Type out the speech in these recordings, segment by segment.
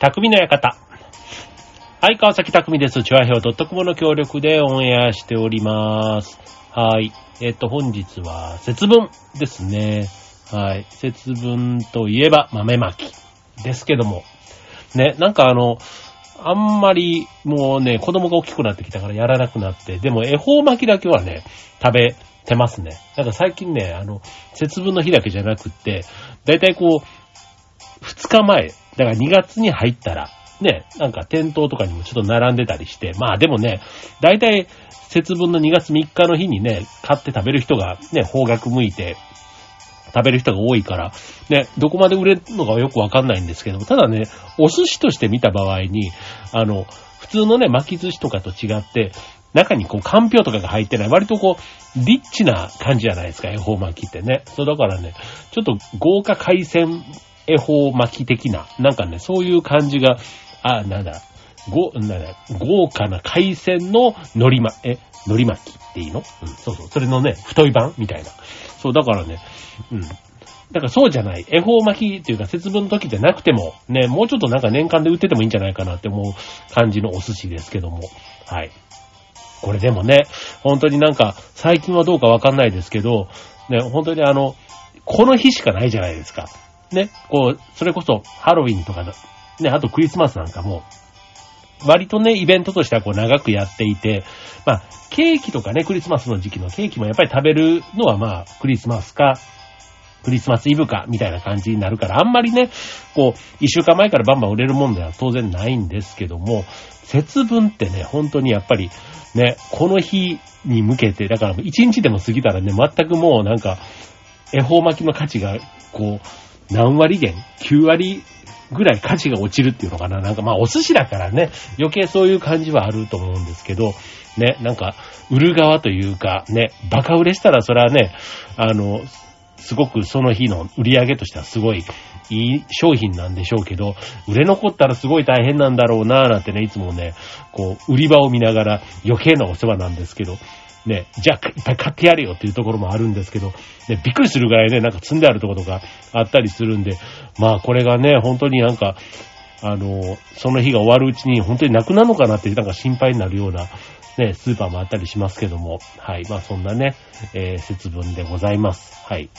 匠の館。はい、川崎匠です。チュアヘオ .com の協力でオンエアしております。はい。えっと、本日は節分ですね。はい。節分といえば豆まきですけども。ね、なんかあの、あんまりもうね、子供が大きくなってきたからやらなくなって、でも恵方巻きだけはね、食べてますね。なんか最近ね、あの、節分の日だけじゃなくって、だいたいこう、2日前、だから2月に入ったら、ね、なんか店頭とかにもちょっと並んでたりして、まあでもね、だいたい節分の2月3日の日にね、買って食べる人がね、方角向いて、食べる人が多いから、ね、どこまで売れるのかよくわかんないんですけども、ただね、お寿司として見た場合に、あの、普通のね、巻き寿司とかと違って、中にこう、かんぴょうとかが入ってない、割とこう、リッチな感じじゃないですか、恵方巻きってね。そう、だからね、ちょっと豪華海鮮恵方巻き的な、なんかね、そういう感じが、あ、なんだ、ご、なんだ、豪華な海鮮の海苔ま、え、海苔巻きっていいの？うん、そうそう。それのね、太い版みたいな。そう、だからね、うん。だからそうじゃない。恵方巻きっていうか節分の時じゃなくても、ね、もうちょっとなんか年間で売っててもいいんじゃないかなって思う感じのお寿司ですけども。はい。これでもね、本当になんか、最近はどうかわかんないですけど、ね、本当にあの、この日しかないじゃないですか。ね、こう、それこそハロウィンとかだ、ね、あとクリスマスなんかも、割とね、イベントとしてはこう長くやっていて、まあ、ケーキとかね、クリスマスの時期のケーキもやっぱり食べるのはまあ、クリスマスか、クリスマスイブか、みたいな感じになるから、あんまりね、こう、一週間前からバンバン売れるもんでは当然ないんですけども、節分ってね、本当にやっぱり、ね、この日に向けて、だから一日でも過ぎたらね、全くもうなんか、恵方巻きの価値が、こう、何割減 ?9 割ぐらい価値が落ちるっていうのかな？なんかまあお寿司だからね、余計そういう感じはあると思うんですけど、ね、なんか、売る側というか、ね、バカ売れしたらそれはね、あの、すごくその日の売り上げとしてはすごいいい商品なんでしょうけど、売れ残ったらすごい大変なんだろうなぁなんてね、いつもね、こう、売り場を見ながら余計なお世話なんですけど、ね、じゃあ、いっぱい買ってやるよっていうところもあるんですけど、ね、びっくりするぐらいね、なんか積んであるところとかあったりするんで、まあこれがね、本当になんか、あの、その日が終わるうちに本当になくなるのかなってなんか心配になるような、ね、スーパーもあったりしますけども、はい。まあそんなね、えー、節分でございます。はい。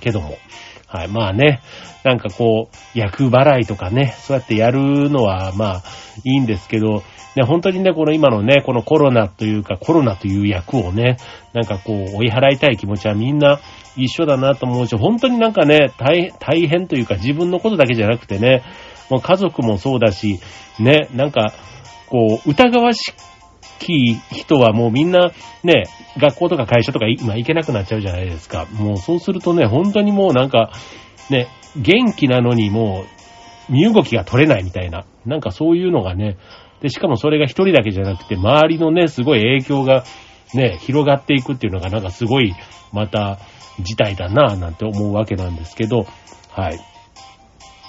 けども、はい。まあね、なんかこう、役払いとかね、そうやってやるのは、まあ、いいんですけど、ね、本当にね、この今のね、このコロナというか、コロナという役をね、なんかこう、追い払いたい気持ちはみんな一緒だなと思うし、本当になんかね、大大変というか自分のことだけじゃなくてね、もう家族もそうだし、ね、なんか、こう、疑わしき人はもうみんなね、学校とか会社とか今行けなくなっちゃうじゃないですか。もうそうするとね、本当にもうなんか、ね、元気なのにもう、身動きが取れないみたいな、なんかそういうのがね、で、しかもそれが一人だけじゃなくて、周りのね、すごい影響がね、広がっていくっていうのがなんかすごい、また、事態だなぁなんて思うわけなんですけど、はい。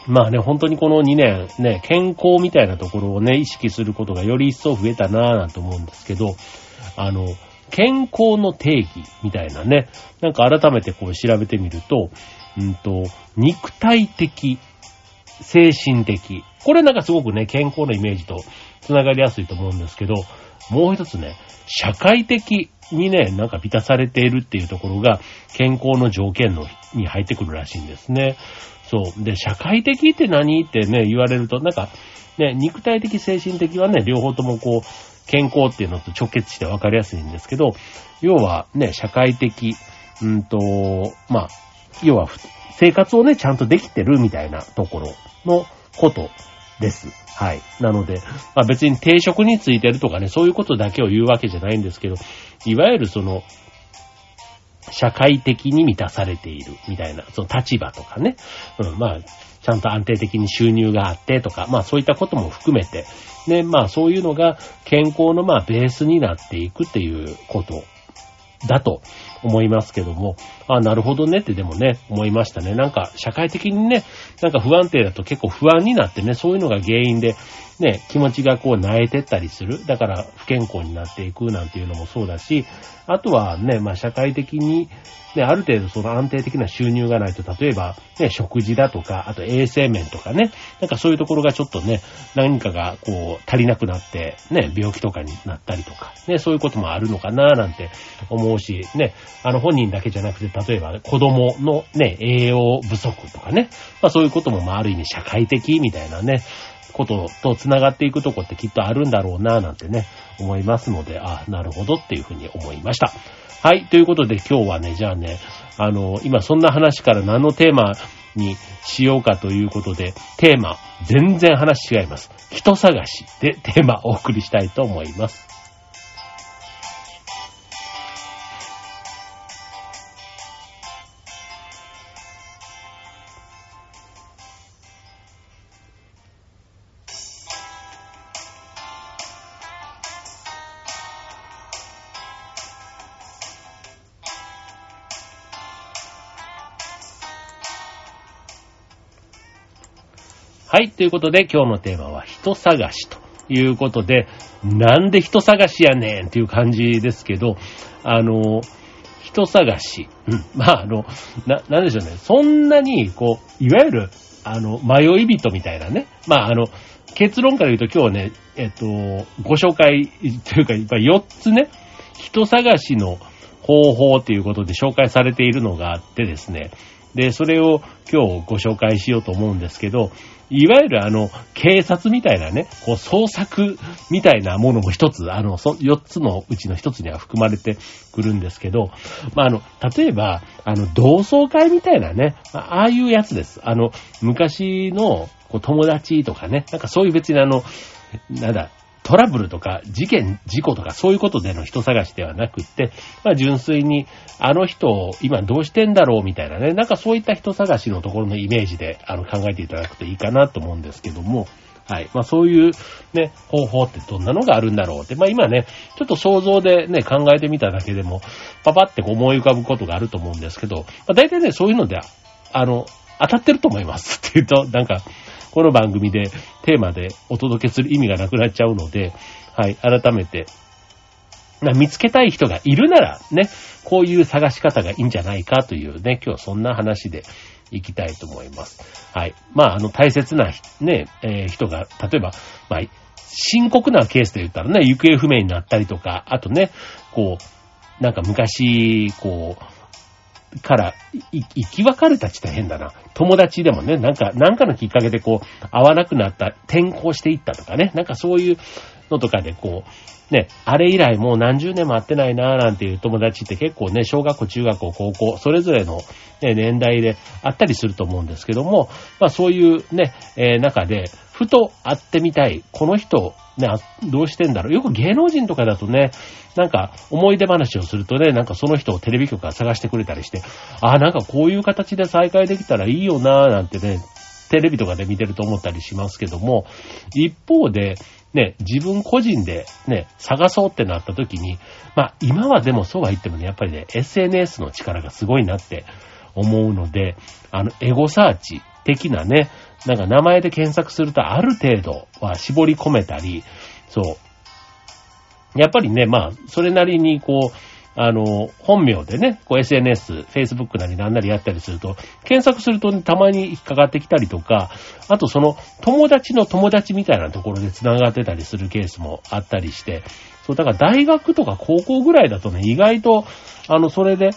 まあね、本当にこの2年、ね、健康みたいなところをね、意識することがより一層増えたなぁなんて思うんですけど、あの、健康の定義みたいなね、なんか改めてこう調べてみると、うんと、肉体的、精神的。これなんかすごくね、健康のイメージと繋がりやすいと思うんですけど、もう一つね、社会的にね、なんか満たされているっていうところが健康の条件のに入ってくるらしいんですね。そう。で、社会的って何ってね、言われると、なんか、ね、肉体的、精神的はね、両方ともこう、健康っていうのと直結して分かりやすいんですけど、要はね、社会的、うんと、まあ、要は生活をね、ちゃんとできてるみたいなところのことです。はい。なので、まあ別に定職についてるとかね、そういうことだけを言うわけじゃないんですけど、いわゆるその、社会的に満たされているみたいな、その立場とかね、うん、まあ、ちゃんと安定的に収入があってとか、まあそういったことも含めて、ね、まあそういうのが健康のまあベースになっていくっていうことだと思いますけども、あなるほどねってでもね、思いましたね。なんか社会的にね、なんか不安定だと結構不安になってね、そういうのが原因で、ね、気持ちがこう、萎えてったりする。だから、不健康になっていくなんていうのもそうだし、あとはね、まあ、社会的に、ね、ある程度その安定的な収入がないと、例えば、ね、食事だとか、あと衛生面とかね、なんかそういうところがちょっとね、何かがこう、足りなくなって、ね、病気とかになったりとか、ね、そういうこともあるのかななんて思うし、ね、あの本人だけじゃなくて、例えば子供のね、栄養不足とかね、まあそういうこともまあある意味社会的みたいなね、ことと繋がっていくとこってきっとあるんだろうななんてね、思いますので、あ、なるほどっていうふうに思いました。はい、ということで今日はね、じゃあね、あの、今そんな話から何のテーマにしようかということで、テーマ、全然話違います。人探しでテーマをお送りしたいと思います。はい、ということで今日のテーマは人探しということで、なんで人探しやねんっていう感じですけど、あの、人探し。うん。まあ、あの、な、なんでしょうね。そんなに、こう、いわゆる、あの、迷い人みたいなね。まあ、あの、結論から言うと今日はね、えっと、ご紹介というか、やっぱ4つね、人探しの方法ということで紹介されているのがあってですね。で、それを今日ご紹介しようと思うんですけど、いわゆるあの、警察みたいなね、こう、捜索みたいなものも一つ、あの、そ、四つのうちの一つには含まれてくるんですけど、まあ、あの、例えば、あの、同窓会みたいなね、ああいうやつです。あの、昔の、こう、友達とかね、なんかそういう別にあの、なんだ、トラブルとか事件、事故とかそういうことでの人探しではなくって、まあ純粋にあの人を今どうしてんだろうみたいなね、なんかそういった人探しのところのイメージであの考えていただくといいかなと思うんですけども、はい。まあそういうね、方法ってどんなのがあるんだろうって。まあ今ね、ちょっと想像でね、考えてみただけでも、パパって思い浮かぶことがあると思うんですけど、まあ大体ね、そういうので、あの、当たってると思いますっていうと、なんか、この番組でテーマでお届けする意味がなくなっちゃうので、はい、改めて、見つけたい人がいるならね、こういう探し方がいいんじゃないかというね、今日そんな話でいきたいと思います。はい。まあ、あの、大切なね、えー、人が、例えば、まあ、深刻なケースで言ったらね、行方不明になったりとか、あとね、こう、なんか昔、こう、からい生き別れたち大変だな。友達でもね、なんか、なんかのきっかけでこう、会わなくなった、転校していったとかね、なんかそういうのとかでこう、ね、あれ以来もう何十年も会ってないなーなんていう友達って結構ね、小学校、中学校、高校、それぞれの、ね、年代であったりすると思うんですけども、まあそういうね、えー、中で、ふと会ってみたい、この人、ね、どうしてんだろう。よく芸能人とかだとね、なんか思い出話をするとね、なんかその人をテレビ局が探してくれたりして、ああ、なんかこういう形で再会できたらいいよなーなんてね、テレビとかで見てると思ったりしますけども、一方で、ね、自分個人でね、探そうってなった時に、まあ今はでもそうは言ってもね、やっぱりね、SNS の力がすごいなって思うので、あの、エゴサーチ的なね、なんか名前で検索するとある程度は絞り込めたり、そう。やっぱりね、まあ、それなりにこう、あの、本名でね、こう SNS、Facebook なりなんなりやったりすると、検索すると、たまに引っかかってきたりとか、あとその友達の友達みたいなところで繋がってたりするケースもあったりして、そう、だから大学とか高校ぐらいだとね、意外と、あの、それで、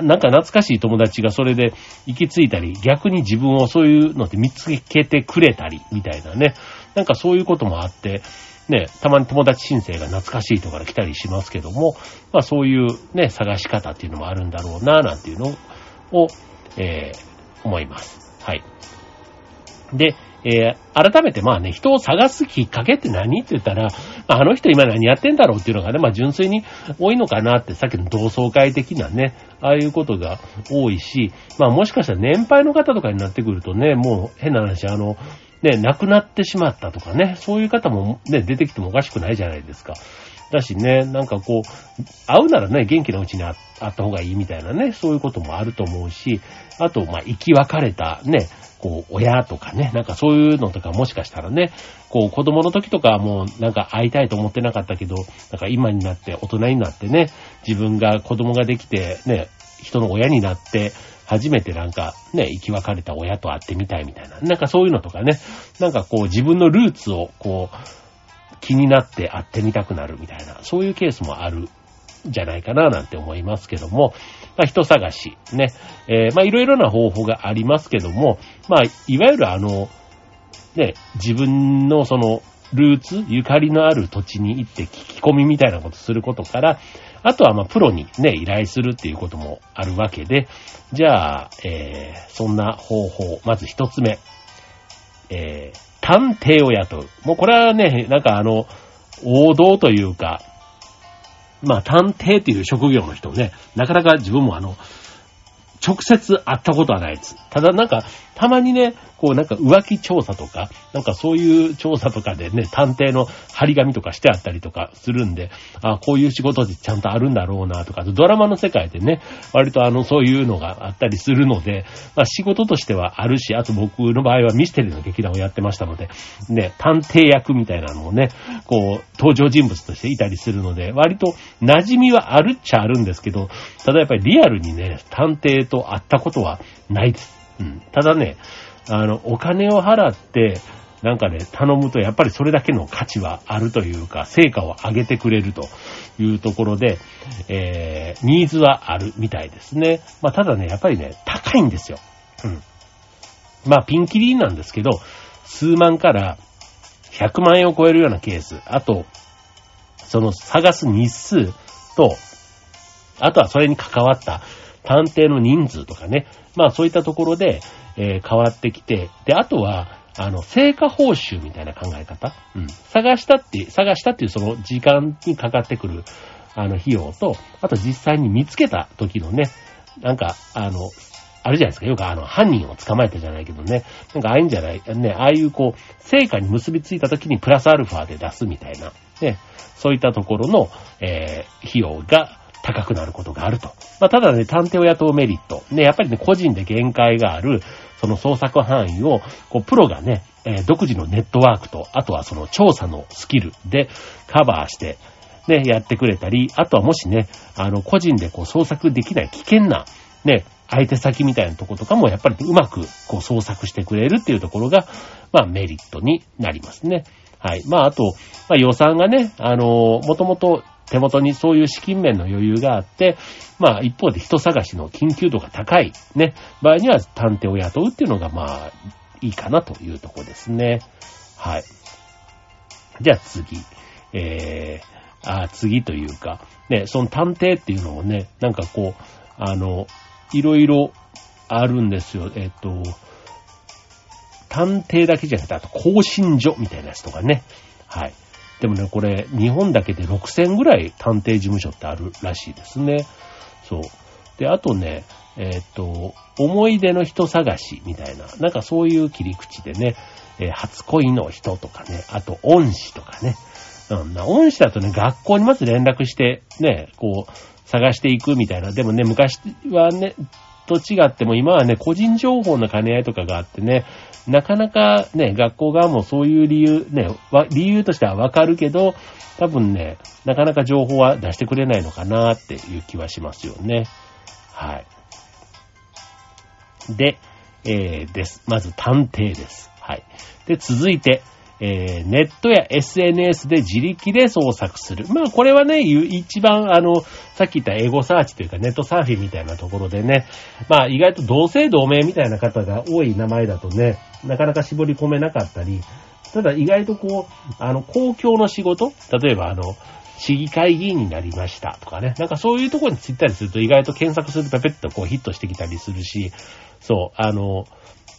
なんか懐かしい友達がそれで行き着いたり、逆に自分をそういうので見つけてくれたり、みたいなね。なんかそういうこともあって、ね、たまに友達申請が懐かしいとか来たりしますけども、まあそういうね、探し方っていうのもあるんだろうな、なんていうのを、えー、思います。はい。で、えー、改めてまあね、人を探すきっかけって何って言ったら、まあ、あの人今何やってんだろうっていうのがね、まあ純粋に多いのかなって、さっきの同窓会的なね、ああいうことが多いし、まあもしかしたら年配の方とかになってくるとね、もう変な話、あの、ね、亡くなってしまったとかね、そういう方もね、出てきてもおかしくないじゃないですか。だしね、なんかこう、会うならね、元気なうちに会った方がいいみたいなね、そういうこともあると思うし、あと、まあ、生き別れたね、こう、親とかね、なんかそういうのとかもしかしたらね、こう、子供の時とかはもうなんか会いたいと思ってなかったけど、なんか今になって大人になってね、自分が子供ができてね、人の親になって、初めてなんかね、生き別れた親と会ってみたいみたいな。なんかそういうのとかね、なんかこう自分のルーツをこう、気になって会ってみたくなるみたいな、そういうケースもあるじゃないかななんて思いますけども、まあ人探し、ね、えー、まあいろいろな方法がありますけども、まあいわゆるあの、ね、自分のそのルーツ、ゆかりのある土地に行って聞き込みみたいなことすることから、あとはまあプロにね、依頼するっていうこともあるわけで、じゃあ、えー、そんな方法、まず一つ目、えー、探偵を雇う。もうこれはね、なんかあの、王道というか、まあ探偵っていう職業の人ね、なかなか自分もあの、直接会ったことはないです。ただなんか、たまにね、こうなんか浮気調査とか、なんかそういう調査とかでね、探偵の張り紙とかしてあったりとかするんで、あこういう仕事でちゃんとあるんだろうなとか、ドラマの世界でね、割とあの、そういうのがあったりするので、まあ仕事としてはあるし、あと僕の場合はミステリーの劇団をやってましたので、ね、探偵役みたいなのもね、こう、登場人物としていたりするので、割と馴染みはあるっちゃあるんですけど、ただやっぱりリアルにね、探偵と会ったことはないです。うん。ただね、あの、お金を払って、なんかね、頼むとやっぱりそれだけの価値はあるというか、成果を上げてくれるというところで、えー、ニーズはあるみたいですね。まあ、ただね、やっぱりね、高いんですよ。うん。まあ、ピンキリなんですけど、数万から100万円を超えるようなケース、あと、その探す日数と、あとはそれに関わった探偵の人数とかね、まあそういったところで、えー、変わってきて、で、あとは、あの、成果報酬みたいな考え方。うん。探したって、探したっていうその時間にかかってくる、あの、費用と、あと実際に見つけた時のね、なんか、あの、あるじゃないですか。よくあの、犯人を捕まえたじゃないけどね。なんかああいうんじゃない、ね、ああいうこう、成果に結びついた時にプラスアルファで出すみたいな、ね、そういったところの、えー、費用が高くなることがあると。まあ、ただね、探偵を雇うメリット。ね、やっぱりね、個人で限界がある、その捜索範囲を、こう、プロがね、えー、独自のネットワークと、あとはその調査のスキルでカバーして、ね、やってくれたり、あとはもしね、あの、個人でこう捜索できない危険な、ね、相手先みたいなとことかもやっぱりうまくこう捜索してくれるっていうところが、まあメリットになりますね。はい。まああと、まあ予算がね、あのもともと手元にそういう資金面の余裕があって、まあ一方で人探しの緊急度が高いね、場合には探偵を雇うっていうのがまあいいかなというところですね。はい。じゃあ次。えー、あ、次というか、ね、その探偵っていうのもね、なんかこう、あの、いろいろあるんですよ。えっと、探偵だけじゃなくて、あと更新所みたいなやつとかね。はい。でもね、これ、日本だけで6000ぐらい探偵事務所ってあるらしいですね。そう。で、あとね、えっ、と、思い出の人探しみたいな、なんかそういう切り口でね、えー、初恋の人とかね、あと恩師とかね。うん、恩師だとね、学校にまず連絡して、ね、こう、探していくみたいな。でもね、昔はね、と違っても今はね、個人情報の兼ね合いとかがあってね、なかなかね、学校側もそういう理由、ね、理由としてはわかるけど、多分ね、なかなか情報は出してくれないのかなっていう気はしますよね。はい。で、えー、です。まず探偵です。はい。で、続いて、えー、ネットや SNS で自力で捜索する。まあこれはね、一番あの、さっき言ったエゴサーチというかネットサーフィンみたいなところでね、まあ意外と同姓同名みたいな方が多い名前だとね、なかなか絞り込めなかったり、ただ意外とこう、あの、公共の仕事？例えばあの、市議会議員になりましたとかね。なんかそういうところについたりすると意外と検索するとペペッとこうヒットしてきたりするし、そう、あの、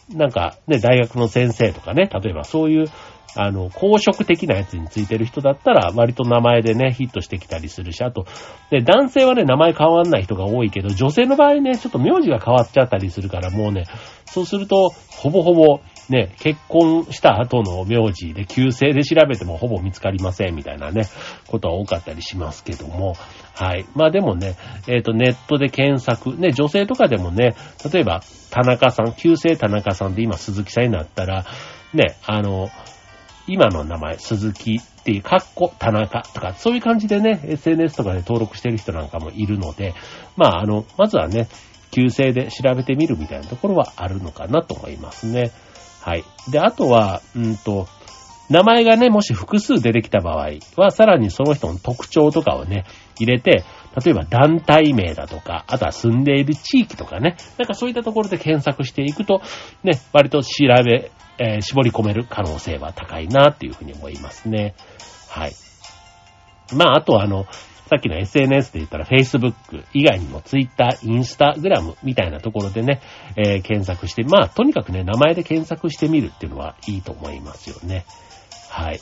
なんかね、大学の先生とかね、例えばそういうあの、公職的なやつについてる人だったら、割と名前でね、ヒットしてきたりするし、あと、で、男性はね、名前変わんない人が多いけど、女性の場合ね、ちょっと名字が変わっちゃったりするから、もうね、そうすると、ほぼほぼ、ね、結婚した後の名字で旧姓で調べてもほぼ見つかりませんみたいなね、ことは多かったりしますけども、はい。まあでもね、えっ、と、ネットで検索、ね、女性とかでもね、例えば、田中さん、旧姓田中さんで今鈴木さんになったら、ね、あの、今の名前、鈴木っていう、かっこ、田中とか、そういう感じでね、SNS とかで登録してる人なんかもいるので、まあ、あの、まずはね、旧姓で調べてみるみたいなところはあるのかなと思いますね。はい。で、あとは、うんと、名前がね、もし複数出てきた場合は、さらにその人の特徴とかをね、入れて、例えば団体名だとか、あとは住んでいる地域とかね、なんかそういったところで検索していくと、ね、割と調べ、えー、絞り込める可能性は高いなっていうふうに思いますね。はい。まあ、あとあの、さっきの SNS で言ったら Facebook 以外にも Twitter、Instagram みたいなところでね、えー、検索して、まあ、とにかくね、名前で検索してみるっていうのはいいと思いますよね。はい。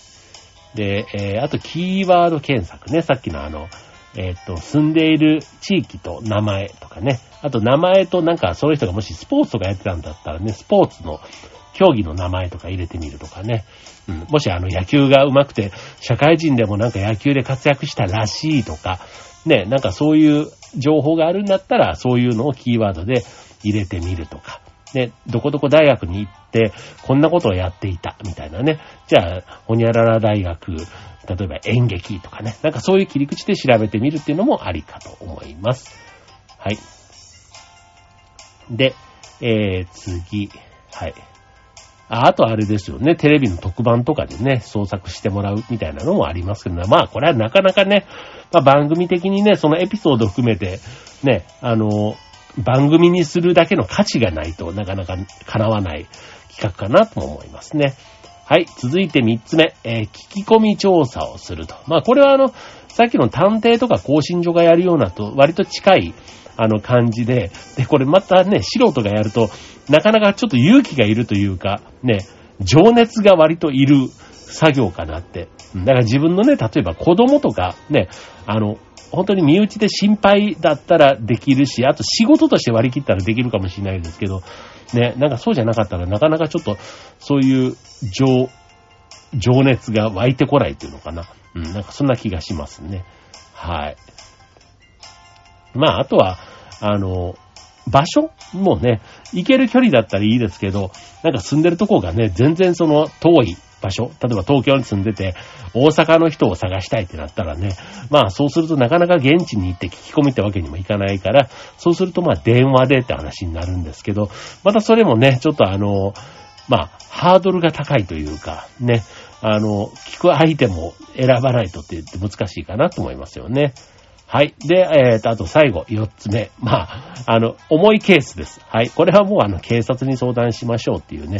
で、えー、あとキーワード検索ね、さっきのあの、えっ、と、住んでいる地域と名前とかね。あと名前となんかその人がもしスポーツとかやってたんだったらね、スポーツの競技の名前とか入れてみるとかね。うん、もしあの野球が上手くて、社会人でもなんか野球で活躍したらしいとか、ね、なんかそういう情報があるんだったら、そういうのをキーワードで入れてみるとか。ね、どこどこ大学に行って、こんなことをやっていた、みたいなね。じゃあ、ほにゃらら大学、例えば演劇とかね。なんかそういう切り口で調べてみるっていうのもありかと思います。はい。で、えー、次。はい。ああとあれですよね、テレビの特番とかでね、創作してもらうみたいなのもありますけどね。まあ、これはなかなかね、まあ番組的にね、そのエピソード含めて、ね、あの、番組にするだけの価値がないとなかなか叶わない企画かなと思いますね。はい。続いて3つ目、えー、聞き込み調査をすると。まあ、これはあの、さっきの探偵とか更新所がやるようなと割と近い、あの感じで、で、これまたね、素人がやると、なかなかちょっと勇気がいるというか、ね、情熱が割といる作業かなって。だから自分のね、例えば子供とか、ね、あの、本当に身内で心配だったらできるし、あと仕事として割り切ったらできるかもしれないですけど、ね、なんかそうじゃなかったらなかなかちょっと、そういう情、情熱が湧いてこないっていうのかな。うん、なんかそんな気がしますね。はい。まあ、あとは、あの、場所もね、行ける距離だったらいいですけど、なんか住んでるとこがね、全然その遠い場所、例えば東京に住んでて、大阪の人を探したいってなったらね、まあそうするとなかなか現地に行って聞き込みってわけにもいかないから、そうするとまあ電話でって話になるんですけど、またそれもね、ちょっとあの、まあ、ハードルが高いというか、ね、あの、聞く相手も選ばないとって言って難しいかなと思いますよね。はい。で、えーと、あと最後、四つ目。まあ、あの、重いケースです。はい。これはもうあの、警察に相談しましょうっていうね。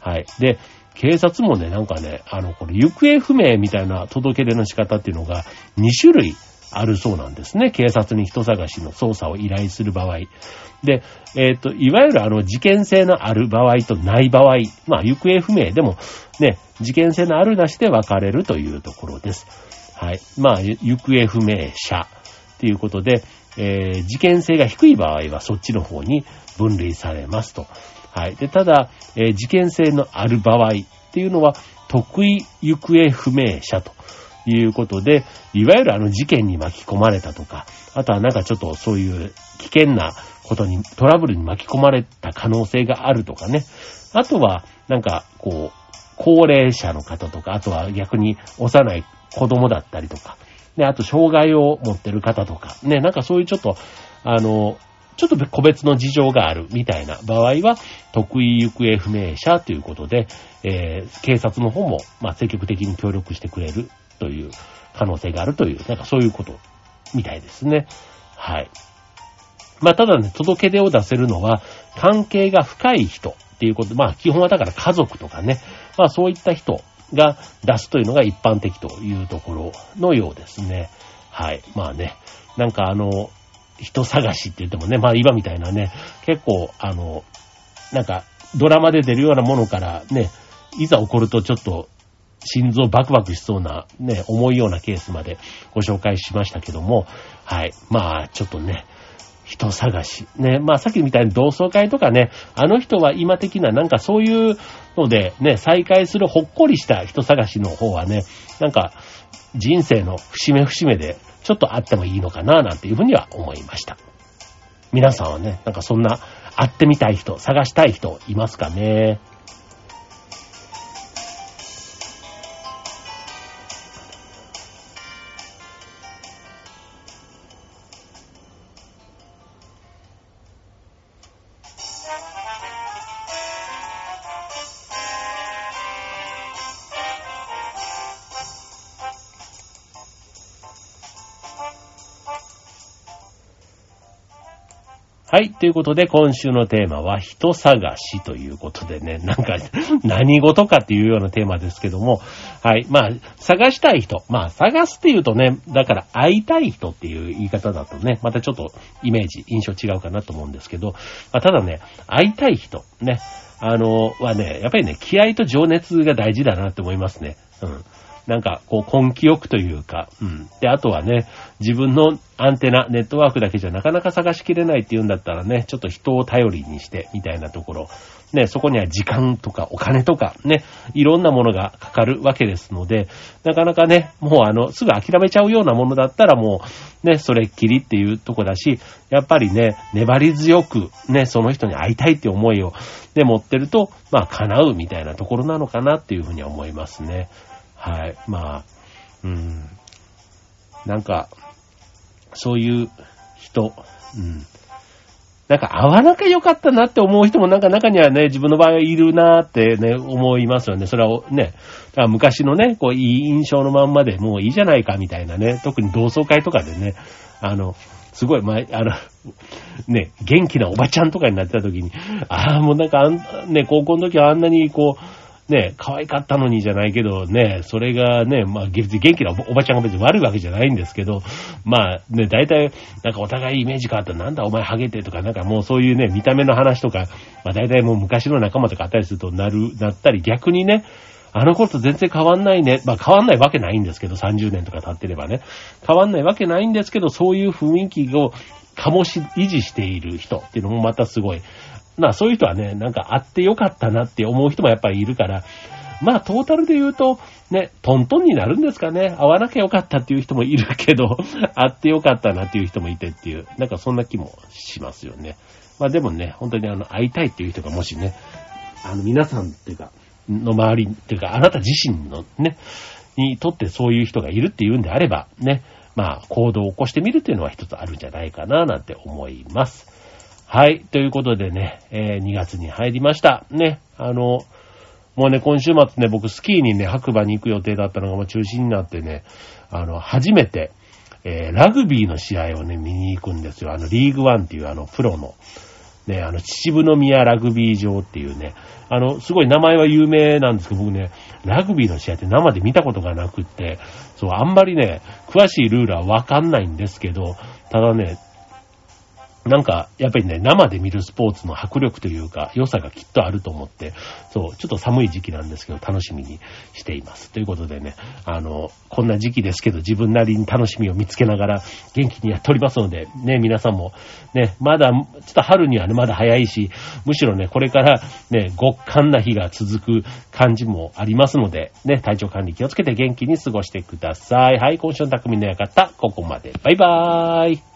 はい。で、警察もね、なんかね、あの、これ、行方不明みたいな届け出の仕方っていうのが2種類あるそうなんですね。警察に人探しの捜査を依頼する場合。で、えっ、ー、と、いわゆるあの、事件性のある場合とない場合、まあ、行方不明でも、ね、事件性のあるなしで分かれるというところです。はい。まあ、行方不明者ということで、えー、事件性が低い場合はそっちの方に分類されますと。はい。で、ただ、えー、事件性のある場合っていうのは、得意行方不明者ということで、いわゆるあの事件に巻き込まれたとか、あとはなんかちょっとそういう危険なことに、トラブルに巻き込まれた可能性があるとかね。あとは、なんか、こう、高齢者の方とか、あとは逆に幼い子供だったりとか、ね、あと障害を持ってる方とか、ね、なんかそういうちょっと、あの、ちょっと個別の事情があるみたいな場合は、得意行方不明者ということで、えー、警察の方も、まあ、積極的に協力してくれるという可能性があるという、なんかそういうことみたいですね。はい。まあ、ただね、届け出を出せるのは、関係が深い人っていうこと、まあ、基本はだから家族とかね、まあ、そういった人が出すというのが一般的というところのようですね。はい。まあね、なんかあの、人探しって言ってもね、まあ今みたいなね、結構あの、なんかドラマで出るようなものからね、いざ起こるとちょっと心臓バクバクしそうなね、重いようなケースまでご紹介しましたけども、はい。まあちょっとね、人探し。ね、まあさっきみたいに同窓会とかね、あの人は今的ななんかそういうのでね、再会するほっこりした人探しの方はね、なんか人生の節目節目でちょっとあってもいいのかななんていうふうには思いました。皆さんはね、なんかそんな会ってみたい人、探したい人いますかね？はい。ということで、今週のテーマは人探しということでね、なんか何事かっていうようなテーマですけども、はい。まあ、探したい人。まあ、探すっていうとね、だから会いたい人っていう言い方だとね、またちょっとイメージ、印象違うかなと思うんですけど、まあ、ただね、会いたい人、ね、あの、はね、やっぱりね、気合と情熱が大事だなって思いますね。うん。なんか、こう、根気よくというか、うん。で、あとはね、自分のアンテナ、ネットワークだけじゃなかなか探しきれないっていうんだったらね、ちょっと人を頼りにして、みたいなところ。ね、そこには時間とかお金とか、ね、いろんなものがかかるわけですので、なかなかね、もうあの、すぐ諦めちゃうようなものだったらもう、ね、それっきりっていうとこだし、やっぱりね、粘り強く、ね、その人に会いたいって思いを、ね、持ってると、まあ、叶うみたいなところなのかなっていうふうに思いますね。はい。まあ、うん。なんか、そういう人、うん。なんか会わなきゃよかったなって思う人もなんか中にはね、自分の場合はいるなってね、思いますよね。それはね、だから昔のね、こういい印象のまんまでもういいじゃないかみたいなね、特に同窓会とかでね、あの、すごい、まあ、あの、ね、元気なおばちゃんとかになってた時に、ああ、もうなんかあん、ね、高校の時はあんなにこう、ね、可愛かったのにじゃないけどね、それがね、まあ、元気なおばちゃんが別に悪いわけじゃないんですけど、まあね、大体、なんかお互いイメージ変わったらなんだお前ハゲてとか、なんかもうそういうね、見た目の話とか、まあ大体もう昔の仲間とかあったりするとなる、なったり逆にね、あの頃と全然変わんないね。まあ変わんないわけないんですけど、30年とか経ってればね。変わんないわけないんですけど、そういう雰囲気を醸し、維持している人っていうのもまたすごい、まあそういう人はね、なんか会ってよかったなって思う人もやっぱりいるから、まあトータルで言うと、ね、トントンになるんですかね。会わなきゃよかったっていう人もいるけど、会ってよかったなっていう人もいてっていう、なんかそんな気もしますよね。まあでもね、本当にあの、会いたいっていう人がもしね、あの皆さんっていうか、の周りっていうか、あなた自身のね、にとってそういう人がいるっていうんであれば、ね、まあ行動を起こしてみるっていうのは一つあるんじゃないかななんて思います。はい。ということでね、えー、2月に入りました。ね。あの、もうね、今週末ね、僕スキーにね、白馬に行く予定だったのがもう中止になってね、あの、初めて、えー、ラグビーの試合をね、見に行くんですよ。あの、リーグワンっていうあの、プロの、ね、あの、秩父宮ラグビー場っていうね、あの、すごい名前は有名なんですけど、僕ね、ラグビーの試合って生で見たことがなくって、そう、あんまりね、詳しいルールはわかんないんですけど、ただね、なんか、やっぱりね、生で見るスポーツの迫力というか、良さがきっとあると思って、そう、ちょっと寒い時期なんですけど、楽しみにしています。ということでね、あの、こんな時期ですけど、自分なりに楽しみを見つけながら、元気にやっておりますので、ね、皆さんも、ね、まだ、ちょっと春にはね、まだ早いし、むしろね、これからね、極寒な日が続く感じもありますので、ね、体調管理気をつけて元気に過ごしてください。はい、今週の匠の館、ここまで。バイバーイ。